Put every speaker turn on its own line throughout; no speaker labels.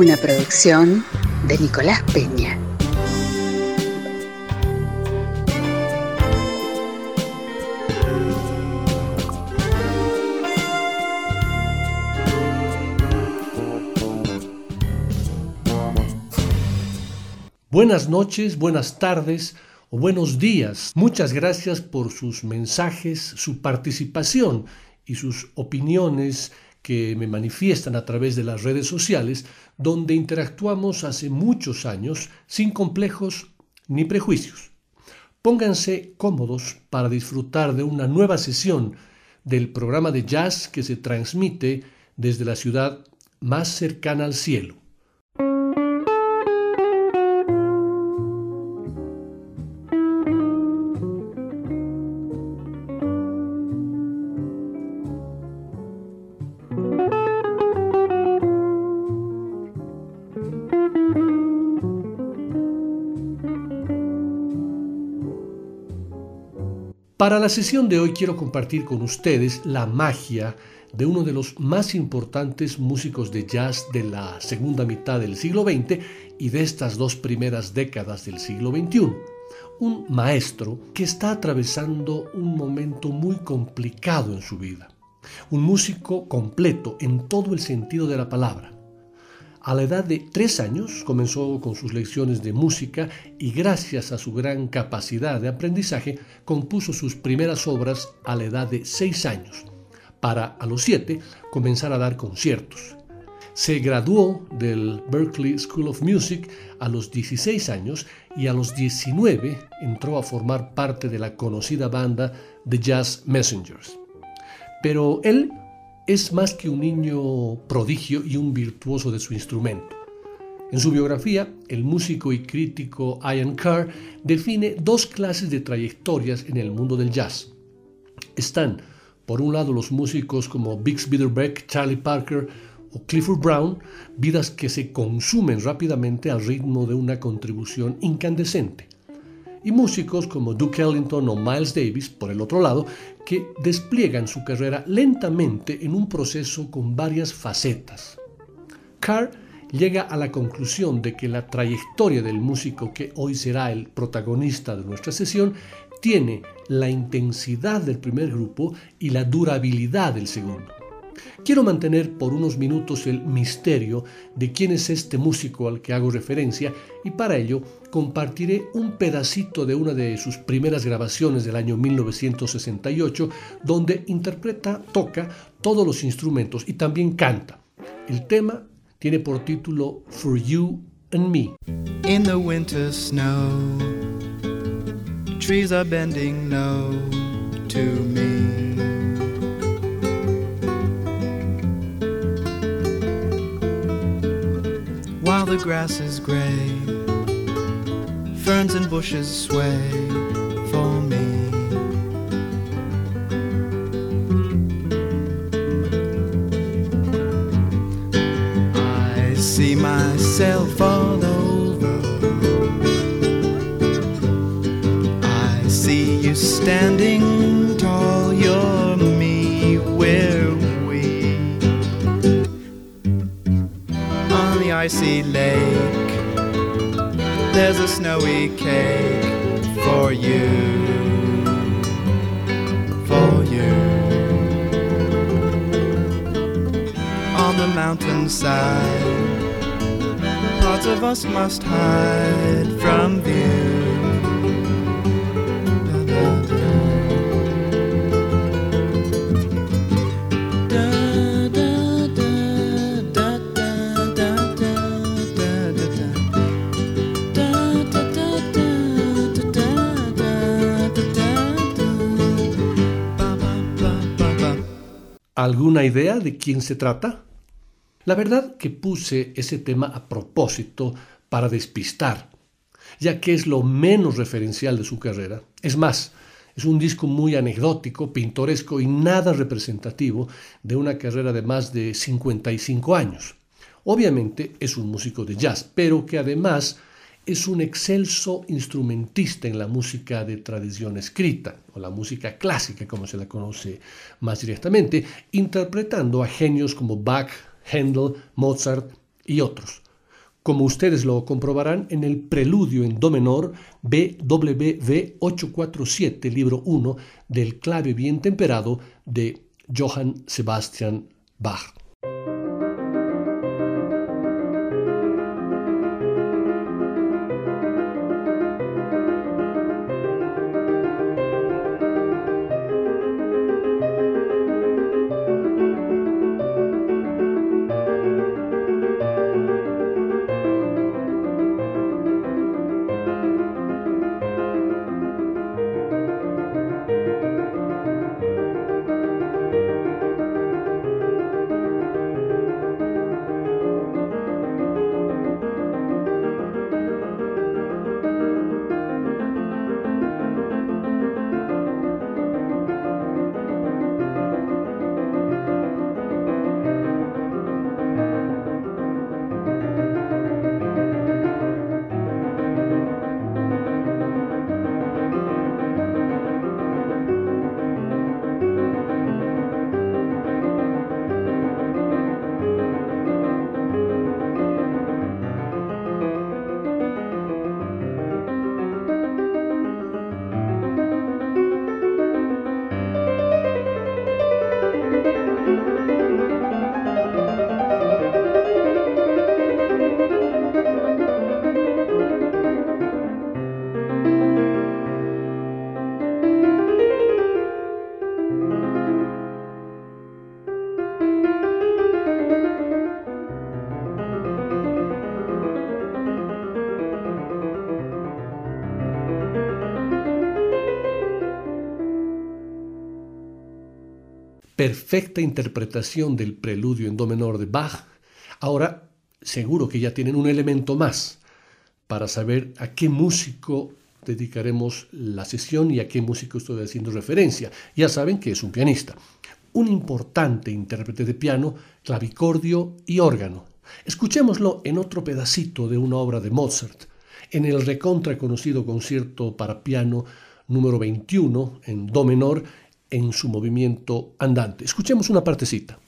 Una producción de Nicolás Peña.
Buenas noches, buenas tardes o buenos días. Muchas gracias por sus mensajes, su participación y sus opiniones que me manifiestan a través de las redes sociales, donde interactuamos hace muchos años sin complejos ni prejuicios. Pónganse cómodos para disfrutar de una nueva sesión del programa de jazz que se transmite desde la ciudad más cercana al cielo. Para la sesión de hoy quiero compartir con ustedes la magia de uno de los más importantes músicos de jazz de la segunda mitad del siglo XX y de estas dos primeras décadas del siglo XXI. Un maestro que está atravesando un momento muy complicado en su vida. Un músico completo en todo el sentido de la palabra a la edad de tres años comenzó con sus lecciones de música y gracias a su gran capacidad de aprendizaje compuso sus primeras obras a la edad de seis años, para a los siete comenzar a dar conciertos. Se graduó del Berklee School of Music a los 16 años y a los 19 entró a formar parte de la conocida banda The Jazz Messengers. Pero él es más que un niño prodigio y un virtuoso de su instrumento. En su biografía, el músico y crítico Ian Carr define dos clases de trayectorias en el mundo del jazz. Están, por un lado, los músicos como Bix Beiderbecke, Charlie Parker o Clifford Brown, vidas que se consumen rápidamente al ritmo de una contribución incandescente y músicos como Duke Ellington o Miles Davis, por el otro lado, que despliegan su carrera lentamente en un proceso con varias facetas. Carr llega a la conclusión de que la trayectoria del músico que hoy será el protagonista de nuestra sesión tiene la intensidad del primer grupo y la durabilidad del segundo. Quiero mantener por unos minutos el misterio de quién es este músico al que hago referencia y para ello compartiré un pedacito de una de sus primeras grabaciones del año 1968 donde interpreta, toca todos los instrumentos y también canta. El tema tiene por título For You and Me.
In the winter snow, trees are bending no to me. The grass is gray. Ferns and bushes sway for me. I see myself all over. I see you standing There's a snowy cake for you, for you. On the mountainside, parts of us must hide from view.
¿Alguna idea de quién se trata? La verdad que puse ese tema a propósito para despistar, ya que es lo menos referencial de su carrera. Es más, es un disco muy anecdótico, pintoresco y nada representativo de una carrera de más de 55 años. Obviamente es un músico de jazz, pero que además es un excelso instrumentista en la música de tradición escrita, o la música clásica como se la conoce más directamente, interpretando a genios como Bach, Handel, Mozart y otros. Como ustedes lo comprobarán en el preludio en Do menor BWV 847, libro 1 del clave bien temperado de Johann Sebastian Bach. Perfecta interpretación del preludio en do menor de Bach, ahora seguro que ya tienen un elemento más para saber a qué músico dedicaremos la sesión y a qué músico estoy haciendo referencia. Ya saben que es un pianista, un importante intérprete de piano, clavicordio y órgano. Escuchémoslo en otro pedacito de una obra de Mozart, en el recontra conocido concierto para piano número 21 en do menor en su movimiento andante. Escuchemos una partecita.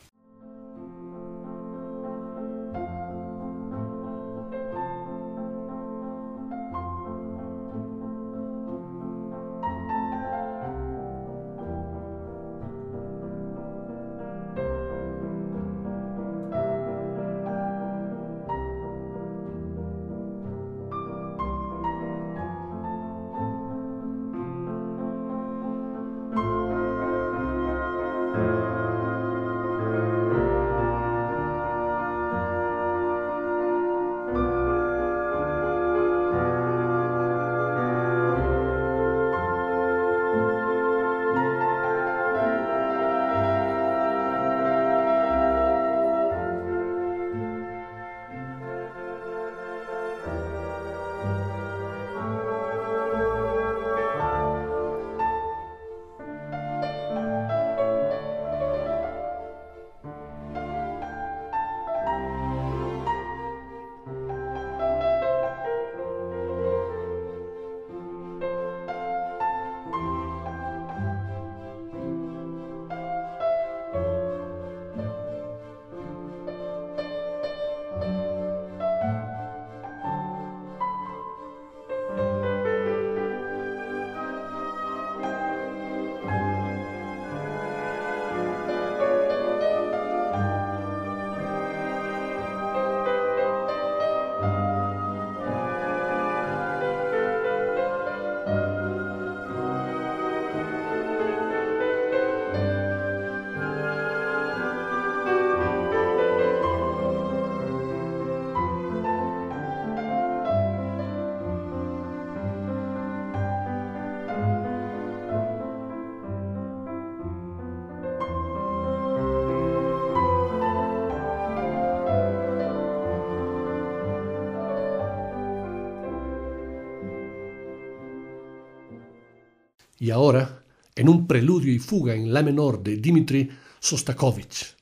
Y ahora en un preludio y fuga en la menor de Dmitri Sostakovich.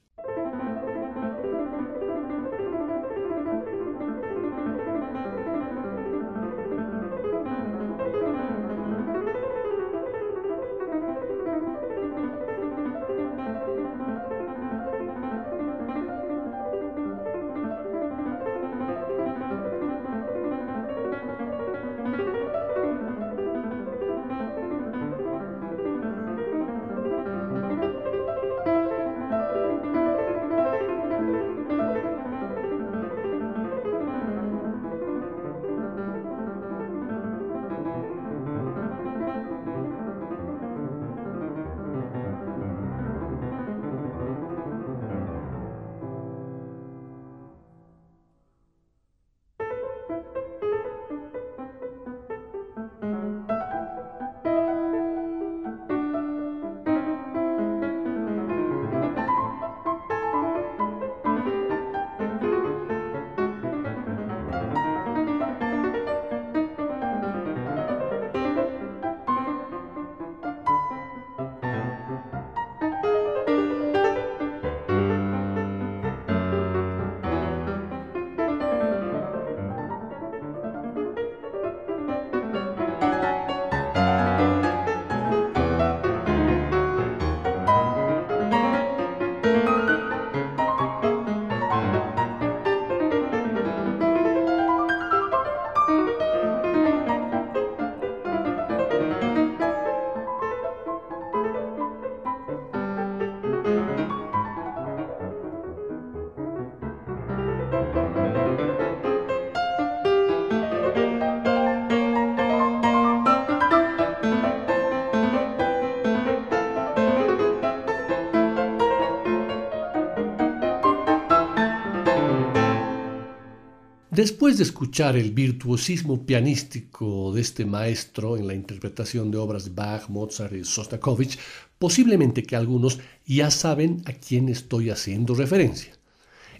Después de escuchar el virtuosismo pianístico de este maestro en la interpretación de obras de Bach, Mozart y Sostakovich, posiblemente que algunos ya saben a quién estoy haciendo referencia.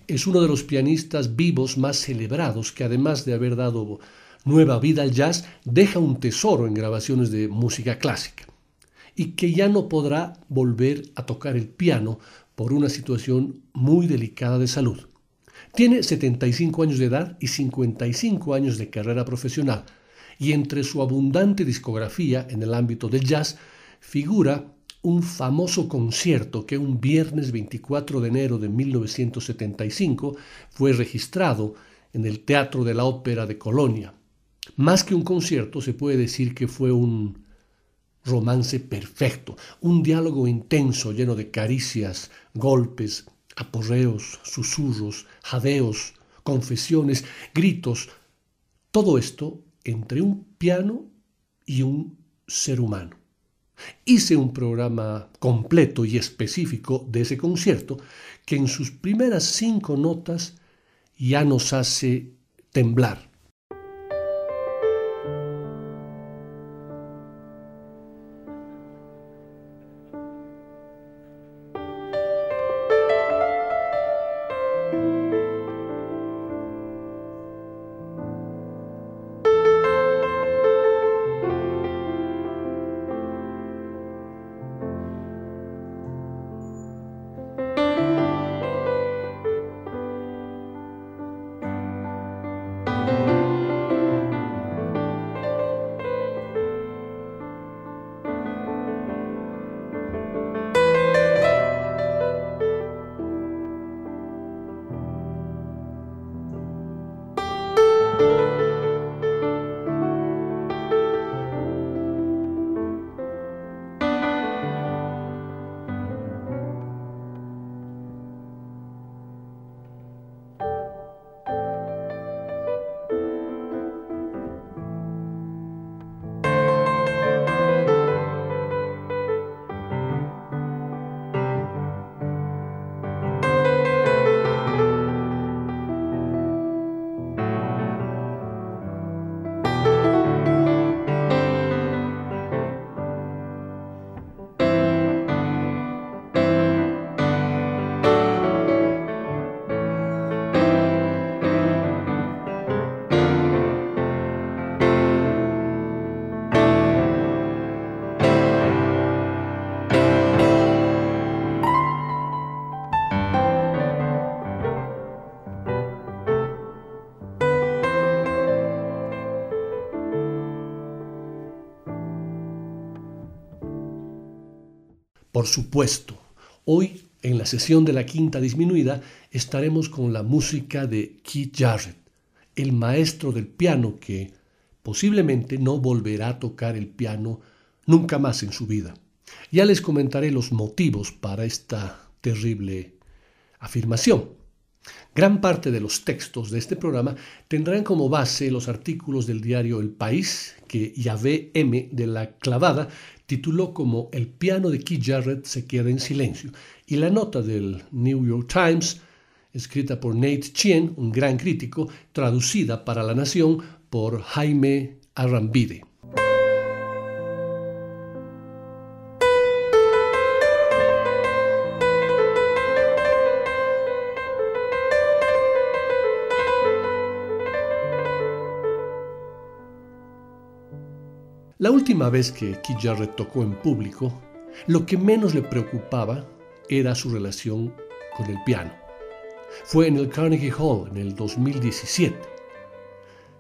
Es uno de los pianistas vivos más celebrados que además de haber dado nueva vida al jazz, deja un tesoro en grabaciones de música clásica y que ya no podrá volver a tocar el piano por una situación muy delicada de salud. Tiene 75 años de edad y 55 años de carrera profesional, y entre su abundante discografía en el ámbito del jazz figura un famoso concierto que un viernes 24 de enero de 1975 fue registrado en el Teatro de la Ópera de Colonia. Más que un concierto, se puede decir que fue un romance perfecto, un diálogo intenso lleno de caricias, golpes, aporreos, susurros, jadeos, confesiones, gritos, todo esto entre un piano y un ser humano. Hice un programa completo y específico de ese concierto que en sus primeras cinco notas ya nos hace temblar Por supuesto, hoy en la sesión de la quinta disminuida estaremos con la música de Keith Jarrett, el maestro del piano que posiblemente no volverá a tocar el piano nunca más en su vida. Ya les comentaré los motivos para esta terrible afirmación. Gran parte de los textos de este programa tendrán como base los artículos del diario El País, que Yahvé M. de la Clavada tituló como El piano de Keith Jarrett se queda en silencio, y la nota del New York Times, escrita por Nate Chien, un gran crítico, traducida para La Nación por Jaime Arrambide. La última vez que Keith Jarrett tocó en público, lo que menos le preocupaba era su relación con el piano. Fue en el Carnegie Hall en el 2017.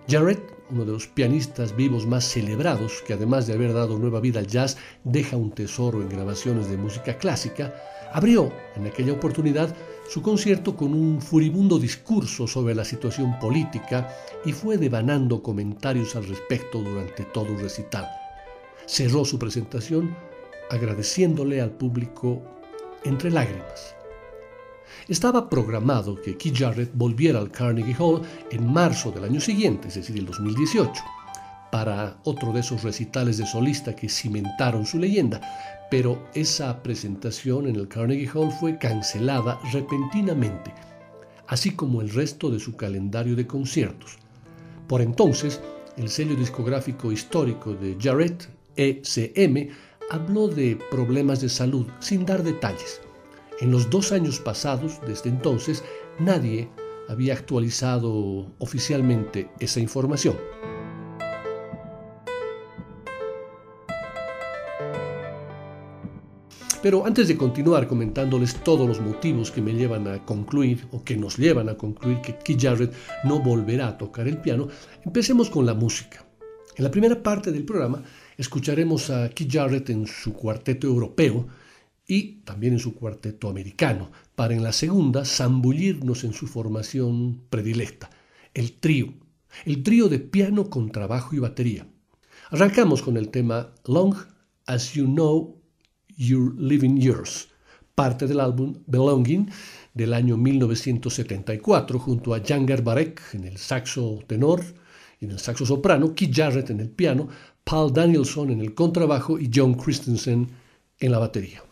Jarrett, uno de los pianistas vivos más celebrados, que además de haber dado nueva vida al jazz, deja un tesoro en grabaciones de música clásica, abrió en aquella oportunidad su concierto con un furibundo discurso sobre la situación política y fue devanando comentarios al respecto durante todo el recital. Cerró su presentación agradeciéndole al público entre lágrimas. Estaba programado que Keith Jarrett volviera al Carnegie Hall en marzo del año siguiente, es decir, el 2018, para otro de esos recitales de solista que cimentaron su leyenda, pero esa presentación en el Carnegie Hall fue cancelada repentinamente, así como el resto de su calendario de conciertos. Por entonces, el sello discográfico histórico de Jarrett, ECM, habló de problemas de salud sin dar detalles. En los dos años pasados, desde entonces, nadie había actualizado oficialmente esa información. Pero antes de continuar comentándoles todos los motivos que me llevan a concluir o que nos llevan a concluir que Keith Jarrett no volverá a tocar el piano, empecemos con la música. En la primera parte del programa escucharemos a Keith Jarrett en su cuarteto europeo y también en su cuarteto americano, para en la segunda zambullirnos en su formación predilecta, el trío, el trío de piano con trabajo y batería. Arrancamos con el tema Long as You Know You're Living Yours, parte del álbum Belonging del año 1974, junto a Jan Garbarek en el saxo tenor y en el saxo soprano, Keith Jarrett en el piano, Paul Danielson en el contrabajo y John Christensen en la batería.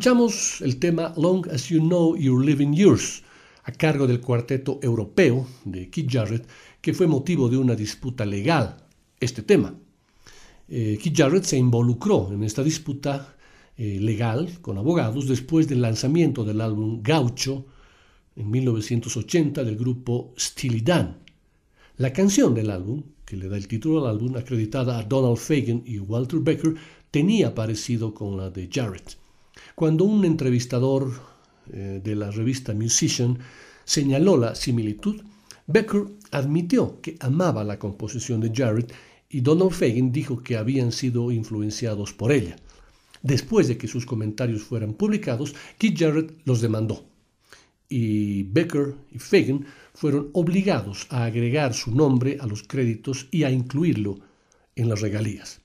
Escuchamos el tema Long as You Know You're Living Yours, a cargo del cuarteto europeo de Keith Jarrett, que fue motivo de una disputa legal, este tema. Eh, Keith Jarrett se involucró en esta disputa eh, legal con abogados después del lanzamiento del álbum Gaucho en 1980 del grupo Steely Dan. La canción del álbum, que le da el título al álbum, acreditada a Donald Fagen y Walter Becker, tenía parecido con la de Jarrett. Cuando un entrevistador eh, de la revista Musician señaló la similitud, Becker admitió que amaba la composición de Jarrett y Donald Fagen dijo que habían sido influenciados por ella. Después de que sus comentarios fueran publicados, Keith Jarrett los demandó y Becker y Fagan fueron obligados a agregar su nombre a los créditos y a incluirlo en las regalías.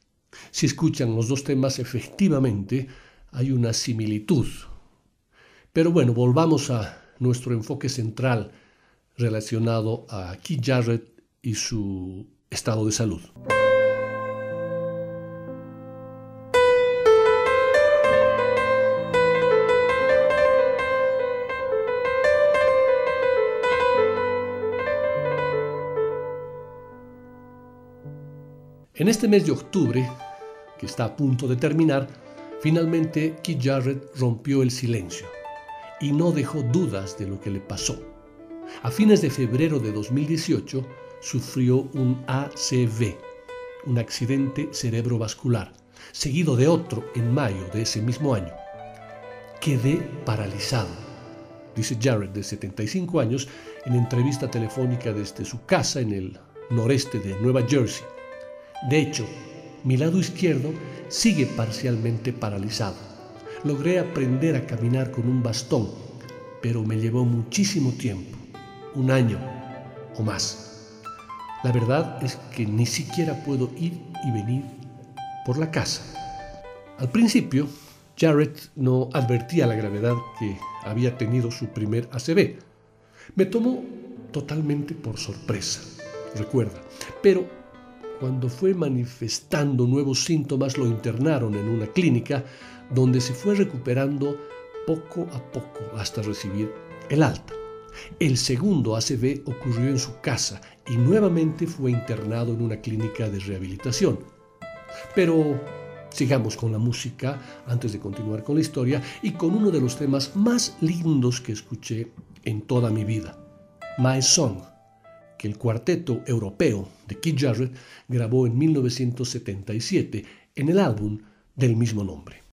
Si escuchan los dos temas, efectivamente hay una similitud. Pero bueno, volvamos a nuestro enfoque central relacionado a Keith Jarrett y su estado de salud. En este mes de octubre, que está a punto de terminar, finalmente Keith Jarrett rompió el silencio y no dejó dudas de lo que le pasó. A fines de febrero de 2018 sufrió un ACV, un accidente cerebrovascular, seguido de otro en mayo de ese mismo año. Quedé paralizado, dice Jarrett de 75 años en entrevista telefónica desde su casa en el noreste de Nueva Jersey. De hecho, mi lado izquierdo sigue parcialmente paralizado. Logré aprender a caminar con un bastón, pero me llevó muchísimo tiempo, un año o más. La verdad es que ni siquiera puedo ir y venir por la casa. Al principio, Jarrett no advertía la gravedad que había tenido su primer ACV. Me tomó totalmente por sorpresa, recuerda, pero cuando fue manifestando nuevos síntomas, lo internaron en una clínica donde se fue recuperando poco a poco hasta recibir el alta. El segundo ACV ocurrió en su casa y nuevamente fue internado en una clínica de rehabilitación. Pero sigamos con la música antes de continuar con la historia y con uno de los temas más lindos que escuché en toda mi vida, My Song que el cuarteto europeo de Keith Jarrett grabó en 1977 en el álbum del mismo nombre.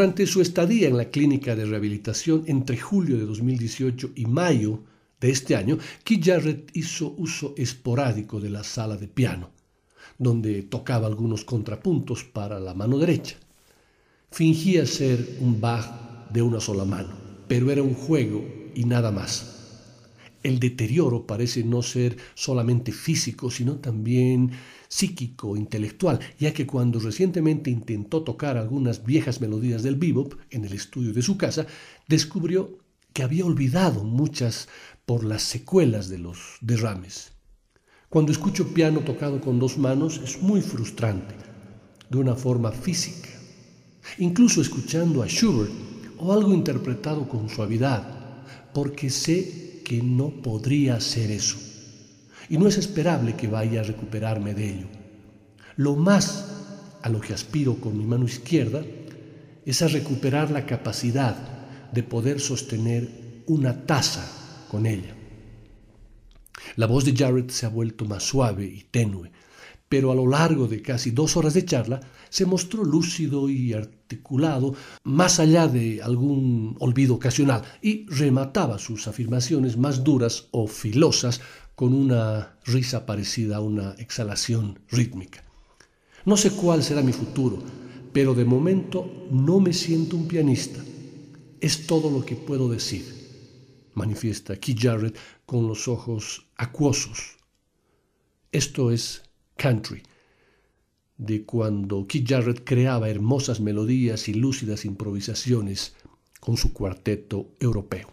Durante su estadía en la clínica de rehabilitación entre julio de 2018 y mayo de este año, Keith Jarrett hizo uso esporádico de la sala de piano, donde tocaba algunos contrapuntos para la mano derecha. Fingía ser un Bach de una sola mano, pero era un juego y nada más. El deterioro parece no ser solamente físico, sino también psíquico, intelectual, ya que cuando recientemente intentó tocar algunas viejas melodías del bebop en el estudio de su casa, descubrió que había olvidado muchas por las secuelas de los derrames. Cuando escucho piano tocado con dos manos es muy frustrante, de una forma física. Incluso escuchando a Schubert o algo interpretado con suavidad, porque sé que no podría hacer eso. Y no es esperable que vaya a recuperarme de ello. Lo más a lo que aspiro con mi mano izquierda es a recuperar la capacidad de poder sostener una taza con ella. La voz de Jarrett se ha vuelto más suave y tenue, pero a lo largo de casi dos horas de charla se mostró lúcido y articulado más allá de algún olvido ocasional y remataba sus afirmaciones más duras o filosas con una risa parecida a una exhalación rítmica. No sé cuál será mi futuro, pero de momento no me siento un pianista. Es todo lo que puedo decir manifiesta Keith Jarrett con los ojos acuosos. Esto es country, de cuando Keith Jarrett creaba hermosas melodías y lúcidas improvisaciones con su cuarteto europeo.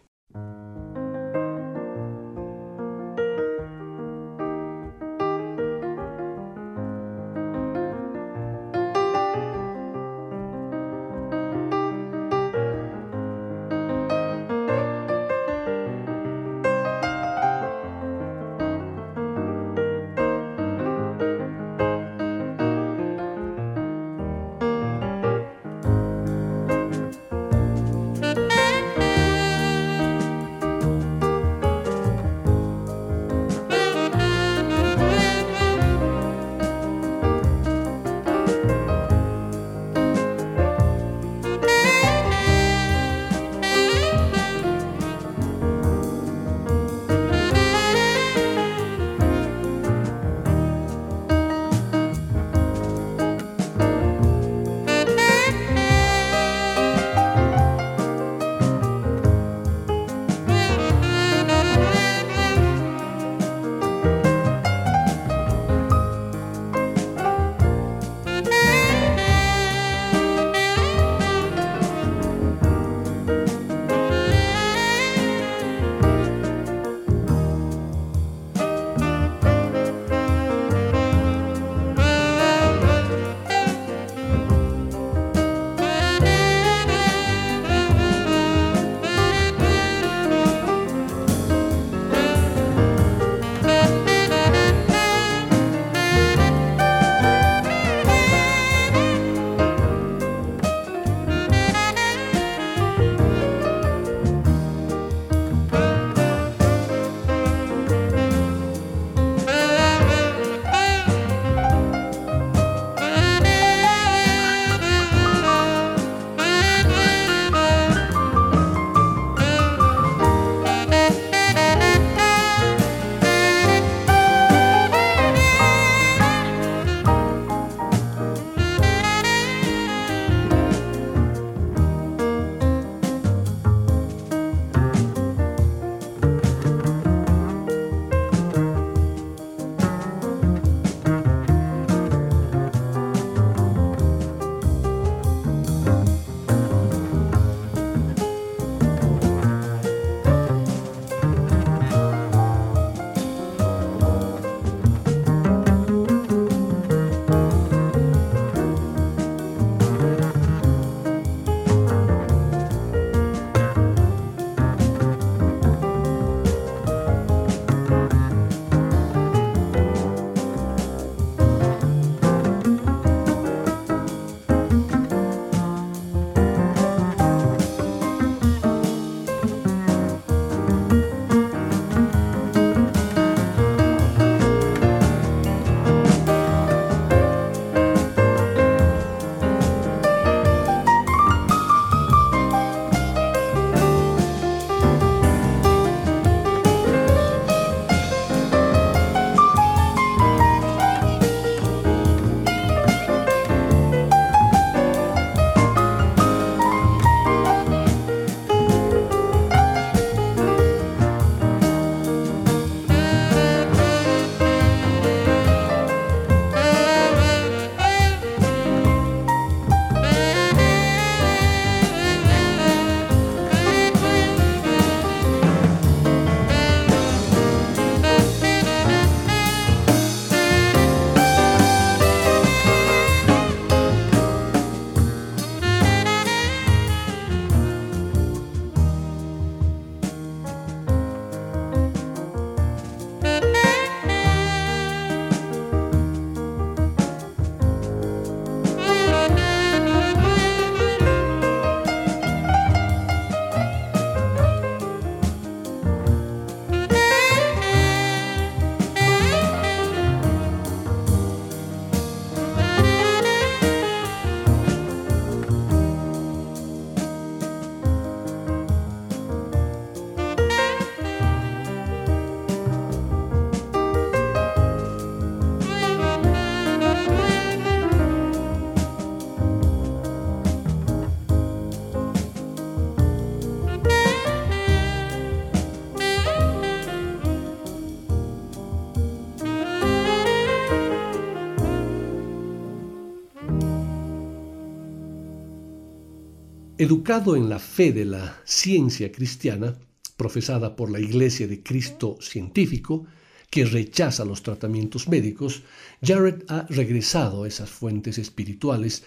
Educado en la fe de la ciencia cristiana, profesada por la Iglesia de Cristo científico, que rechaza los tratamientos médicos, Jared ha regresado a esas fuentes espirituales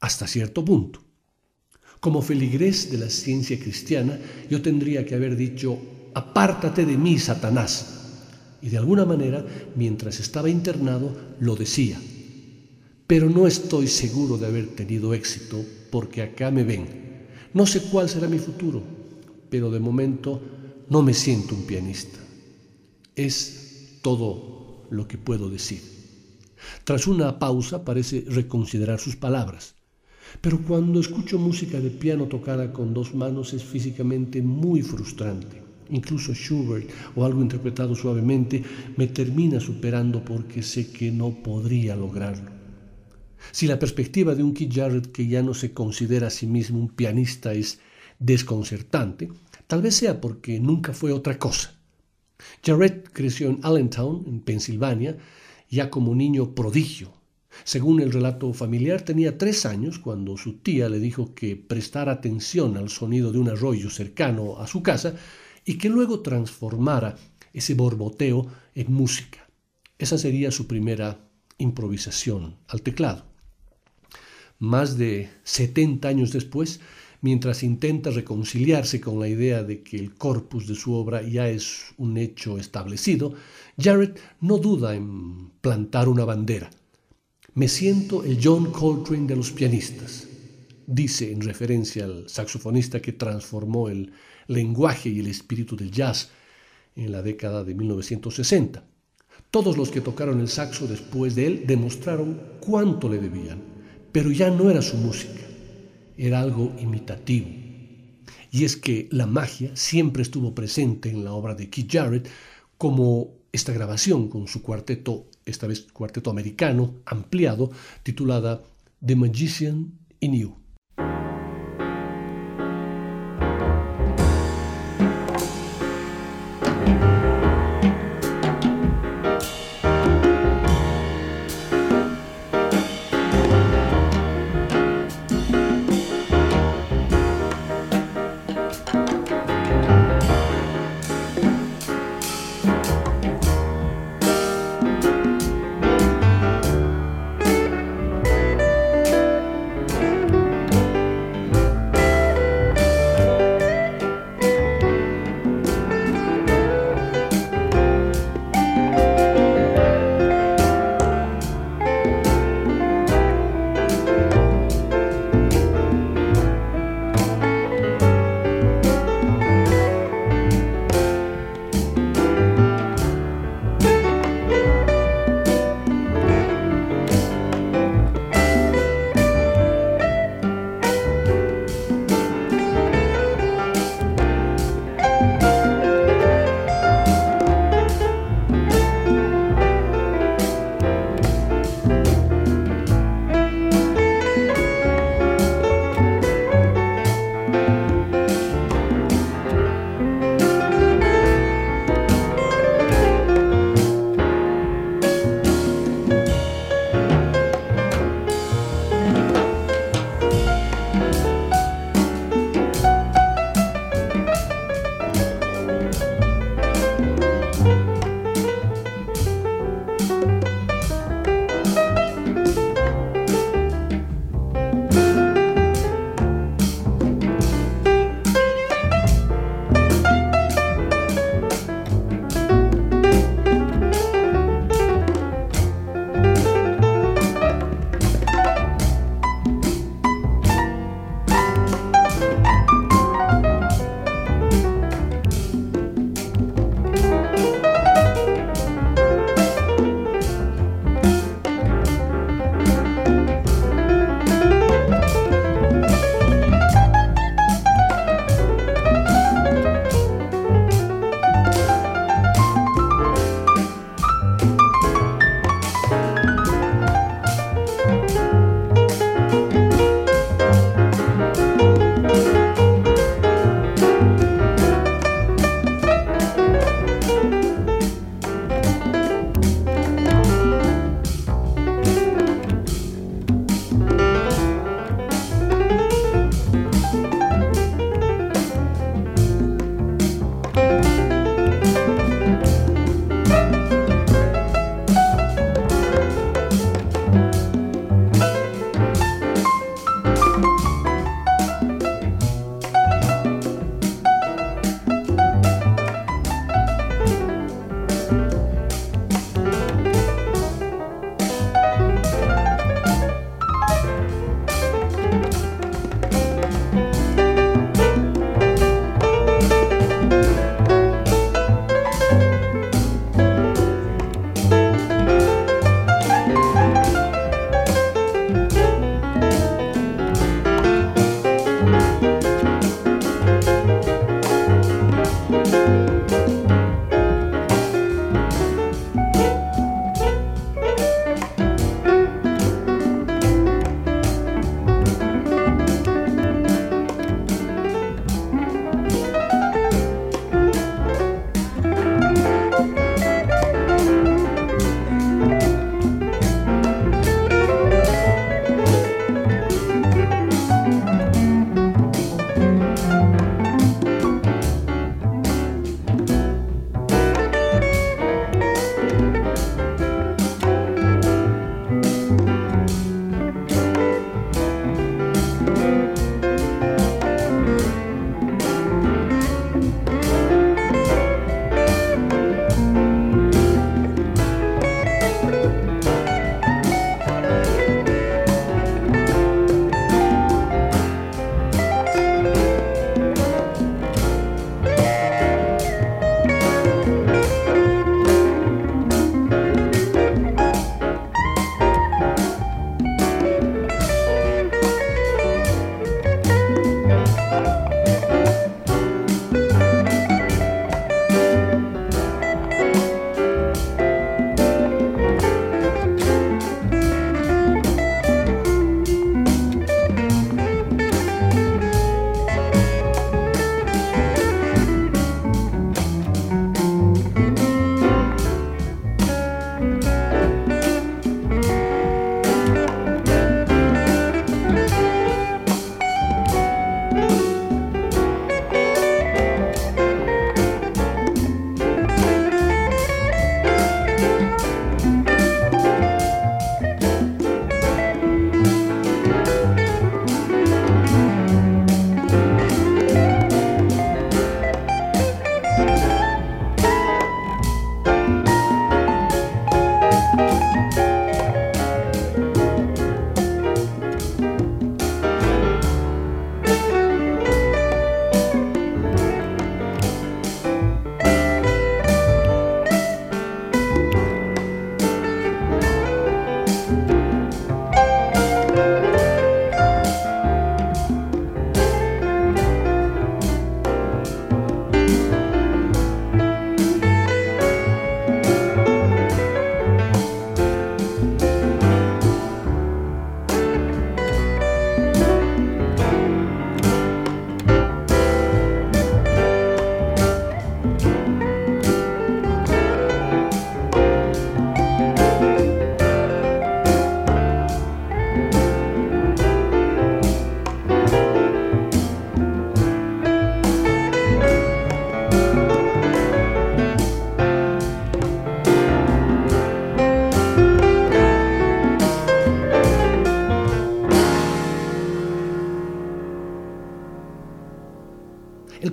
hasta cierto punto. Como feligrés de la ciencia cristiana, yo tendría que haber dicho, apártate de mí, Satanás. Y de alguna manera, mientras estaba internado, lo decía. Pero no estoy seguro de haber tenido éxito porque acá me ven. No sé cuál será mi futuro, pero de momento no me siento un pianista. Es todo lo que puedo decir. Tras una pausa parece reconsiderar sus palabras. Pero cuando escucho música de piano tocada con dos manos es físicamente muy frustrante. Incluso Schubert o algo interpretado suavemente me termina superando porque sé que no podría lograrlo. Si la perspectiva de un Keith Jarrett que ya no se considera a sí mismo un pianista es desconcertante, tal vez sea porque nunca fue otra cosa. Jarrett creció en Allentown, en Pensilvania, ya como niño prodigio. Según el relato familiar, tenía tres años cuando su tía le dijo que prestara atención al sonido de un arroyo cercano a su casa y que luego transformara ese borboteo en música. Esa sería su primera improvisación al teclado. Más de 70 años después, mientras intenta reconciliarse con la idea de que el corpus de su obra ya es un hecho establecido, Jarrett no duda en plantar una bandera. Me siento el John Coltrane de los pianistas, dice en referencia al saxofonista que transformó el lenguaje y el espíritu del jazz en la década de 1960. Todos los que tocaron el saxo después de él demostraron cuánto le debían, pero ya no era su música era algo imitativo. Y es que la magia siempre estuvo presente en la obra de Keith Jarrett, como esta grabación con su cuarteto, esta vez cuarteto americano, ampliado, titulada The Magician in You.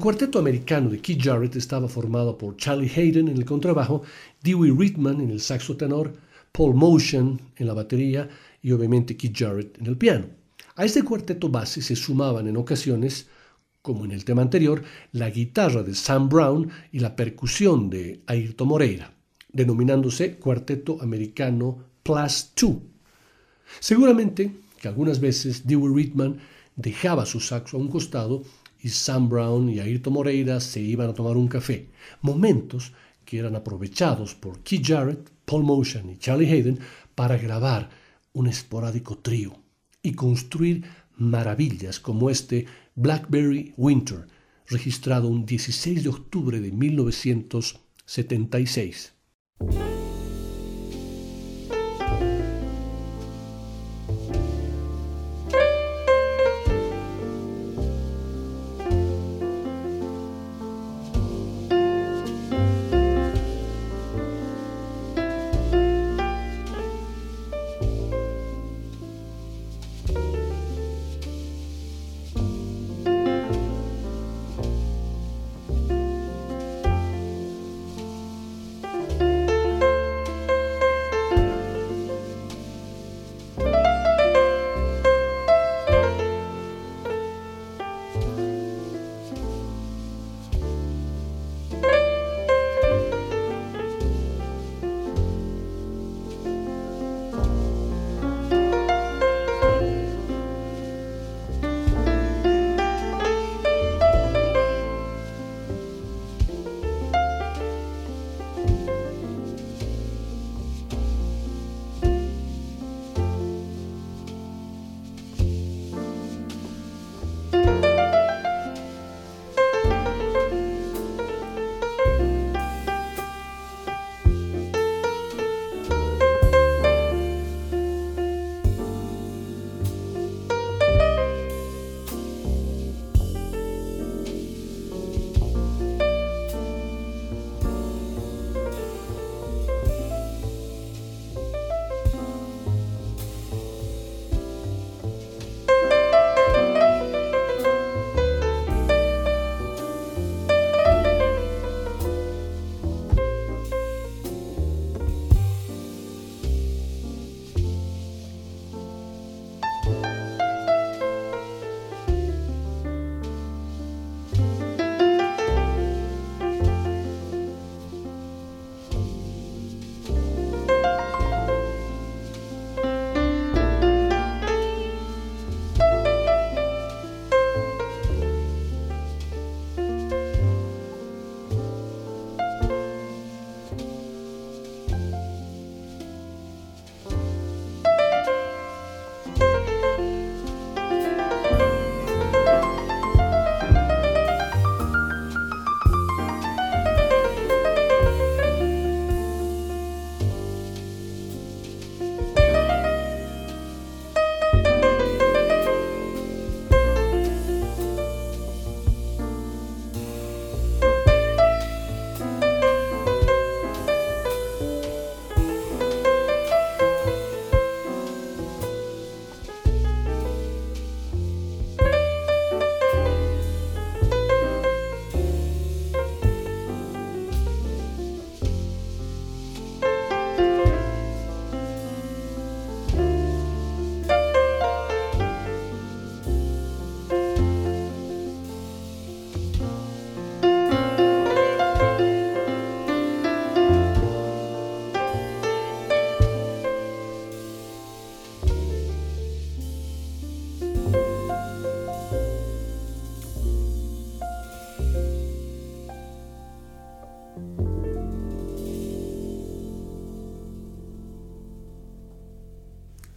Cuarteto americano de Keith Jarrett estaba formado por Charlie Hayden en el contrabajo, Dewey Ridman en el saxo tenor, Paul Motion en la batería y obviamente Keith Jarrett en el piano. A este cuarteto base se sumaban en ocasiones, como en el tema anterior, la guitarra de Sam Brown y la percusión de Ayrton Moreira, denominándose Cuarteto Americano Plus Two. Seguramente que algunas veces Dewey Ridman dejaba su saxo a un costado y Sam Brown y Ayrton Moreira se iban a tomar un café, momentos que eran aprovechados por Keith Jarrett, Paul Motion y Charlie Hayden para grabar un esporádico trío y construir maravillas como este Blackberry Winter, registrado un 16 de octubre de 1976.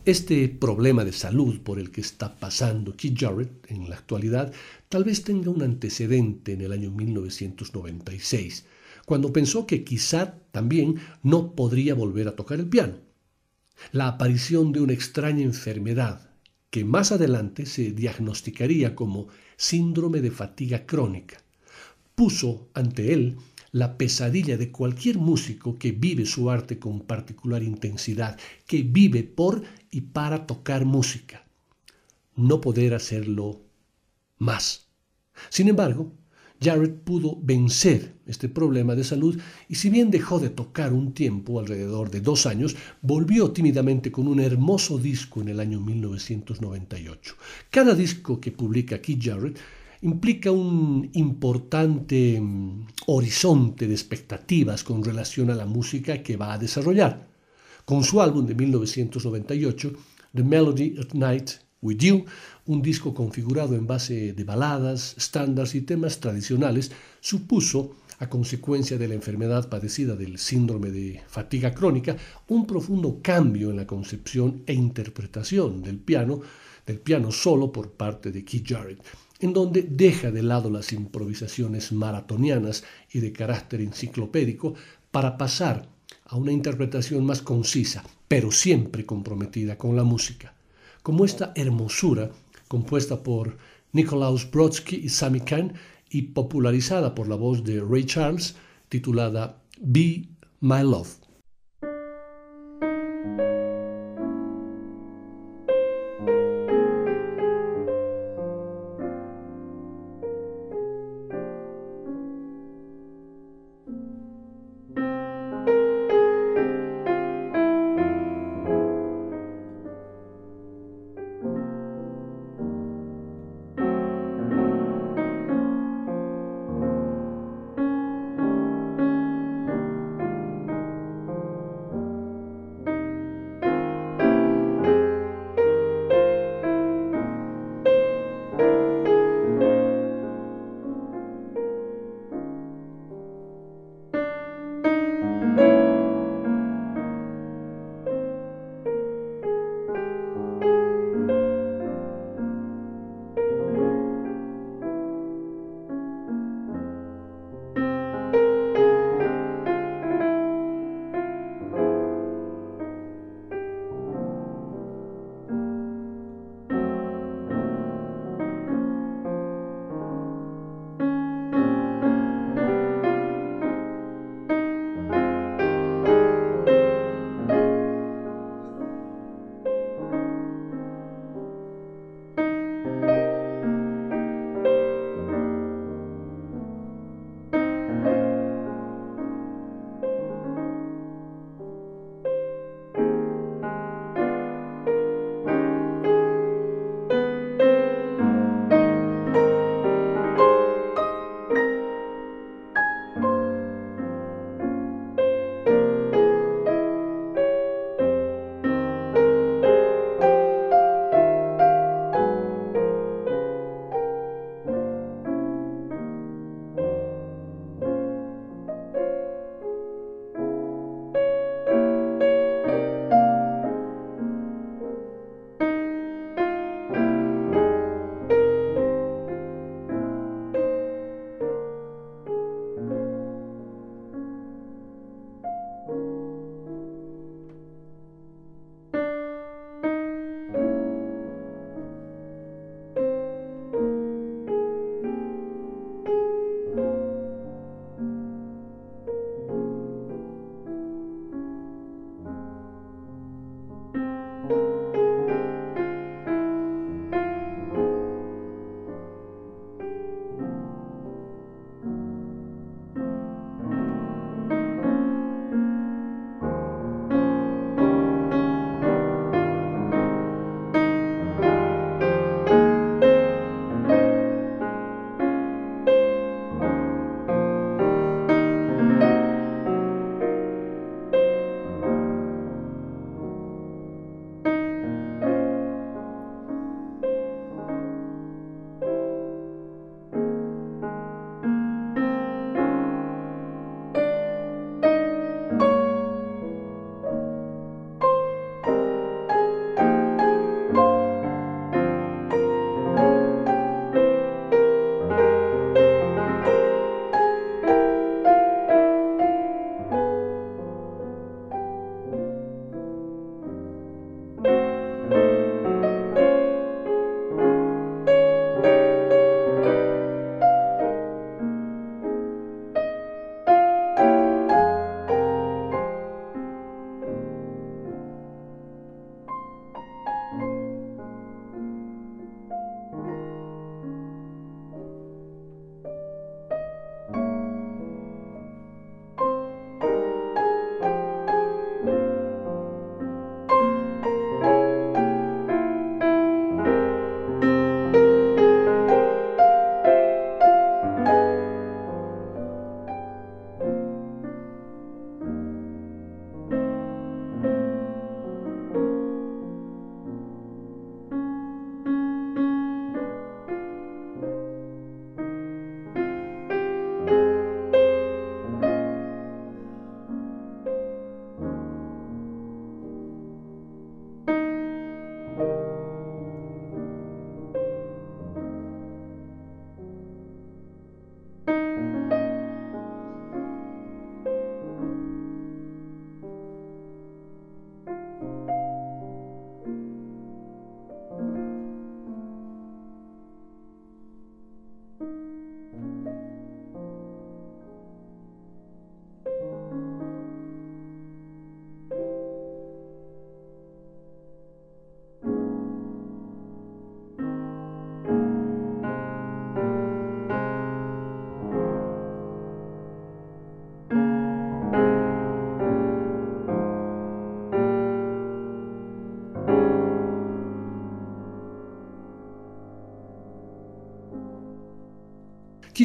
Este problema de salud por el que está pasando Keith Jarrett en la actualidad tal vez tenga un antecedente en el año 1996, cuando pensó que quizá también no podría volver a tocar el piano. La aparición de una extraña enfermedad que más adelante se diagnosticaría como síndrome de fatiga crónica, puso ante él la pesadilla de cualquier músico que vive su arte con particular intensidad, que vive por y para tocar música. No poder hacerlo más. Sin embargo, Jarrett pudo vencer este problema de salud y si bien dejó de tocar un tiempo, alrededor de dos años, volvió tímidamente con un hermoso disco en el año 1998. Cada disco que publica Keith Jarrett implica un importante mm, horizonte de expectativas con relación a la música que va a desarrollar. Con su álbum de 1998, The Melody at Night With You, un disco configurado en base de baladas, estándares y temas tradicionales, supuso, a consecuencia de la enfermedad padecida del síndrome de fatiga crónica, un profundo cambio en la concepción e interpretación del piano, del piano solo por parte de Keith Jarrett, en donde deja de lado las improvisaciones maratonianas y de carácter enciclopédico para pasar a una interpretación más concisa, pero siempre comprometida con la música como esta hermosura compuesta por Nikolaus Brodsky y Sammy Kahn y popularizada por la voz de Ray Charles, titulada Be My Love.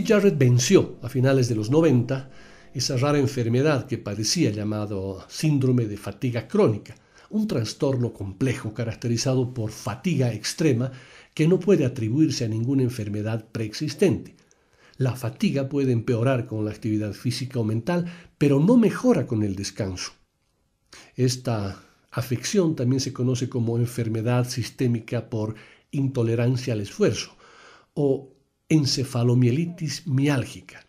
Jarrett venció a finales de los 90 esa rara enfermedad que padecía llamado síndrome de fatiga crónica, un trastorno complejo caracterizado por fatiga extrema que no puede atribuirse a ninguna enfermedad preexistente. La fatiga puede empeorar con la actividad física o mental, pero no mejora con el descanso. Esta afección también se conoce como enfermedad sistémica por intolerancia al esfuerzo o encefalomielitis miálgica.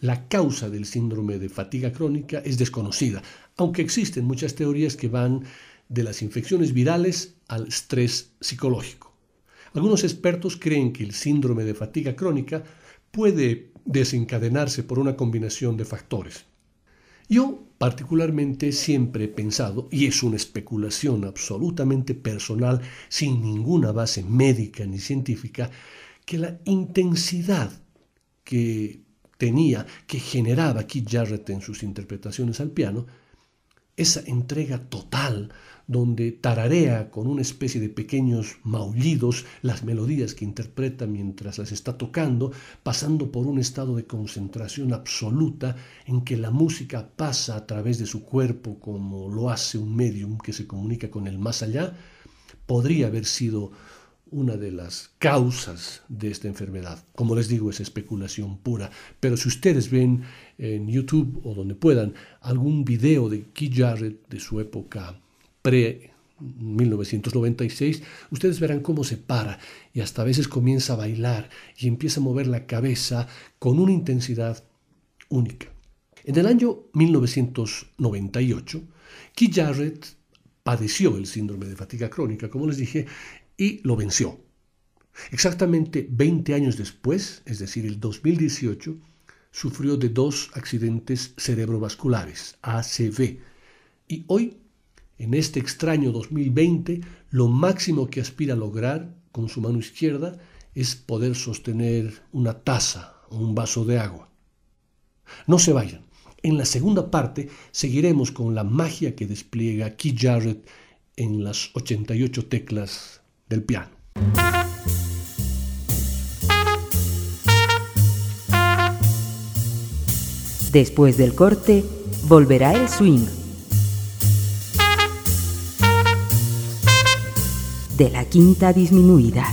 La causa del síndrome de fatiga crónica es desconocida, aunque existen muchas teorías que van de las infecciones virales al estrés psicológico. Algunos expertos creen que el síndrome de fatiga crónica puede desencadenarse por una combinación de factores. Yo particularmente siempre he pensado, y es una especulación absolutamente personal, sin ninguna base médica ni científica, que la intensidad que tenía, que generaba Keith Jarrett en sus interpretaciones al piano, esa entrega total, donde tararea con una especie de pequeños maullidos las melodías que interpreta mientras las está tocando, pasando por un estado de concentración absoluta en que la música pasa a través de su cuerpo como lo hace un medium que se comunica con el más allá, podría haber sido una de las causas de esta enfermedad. Como les digo, es especulación pura. Pero si ustedes ven en YouTube o donde puedan algún video de Keith Jarrett de su época pre 1996, ustedes verán cómo se para y hasta a veces comienza a bailar y empieza a mover la cabeza con una intensidad única. En el año 1998, Keith Jarrett padeció el síndrome de fatiga crónica, como les dije, y lo venció. Exactamente 20 años después, es decir, el 2018, sufrió de dos accidentes cerebrovasculares, ACV, y hoy, en este extraño 2020, lo máximo que aspira a lograr con su mano izquierda es poder sostener una taza o un vaso de agua. No se vayan. En la segunda parte seguiremos con la magia que despliega Keith Jarrett en las 88 teclas del piano.
Después del corte, volverá el swing. De la quinta disminuida.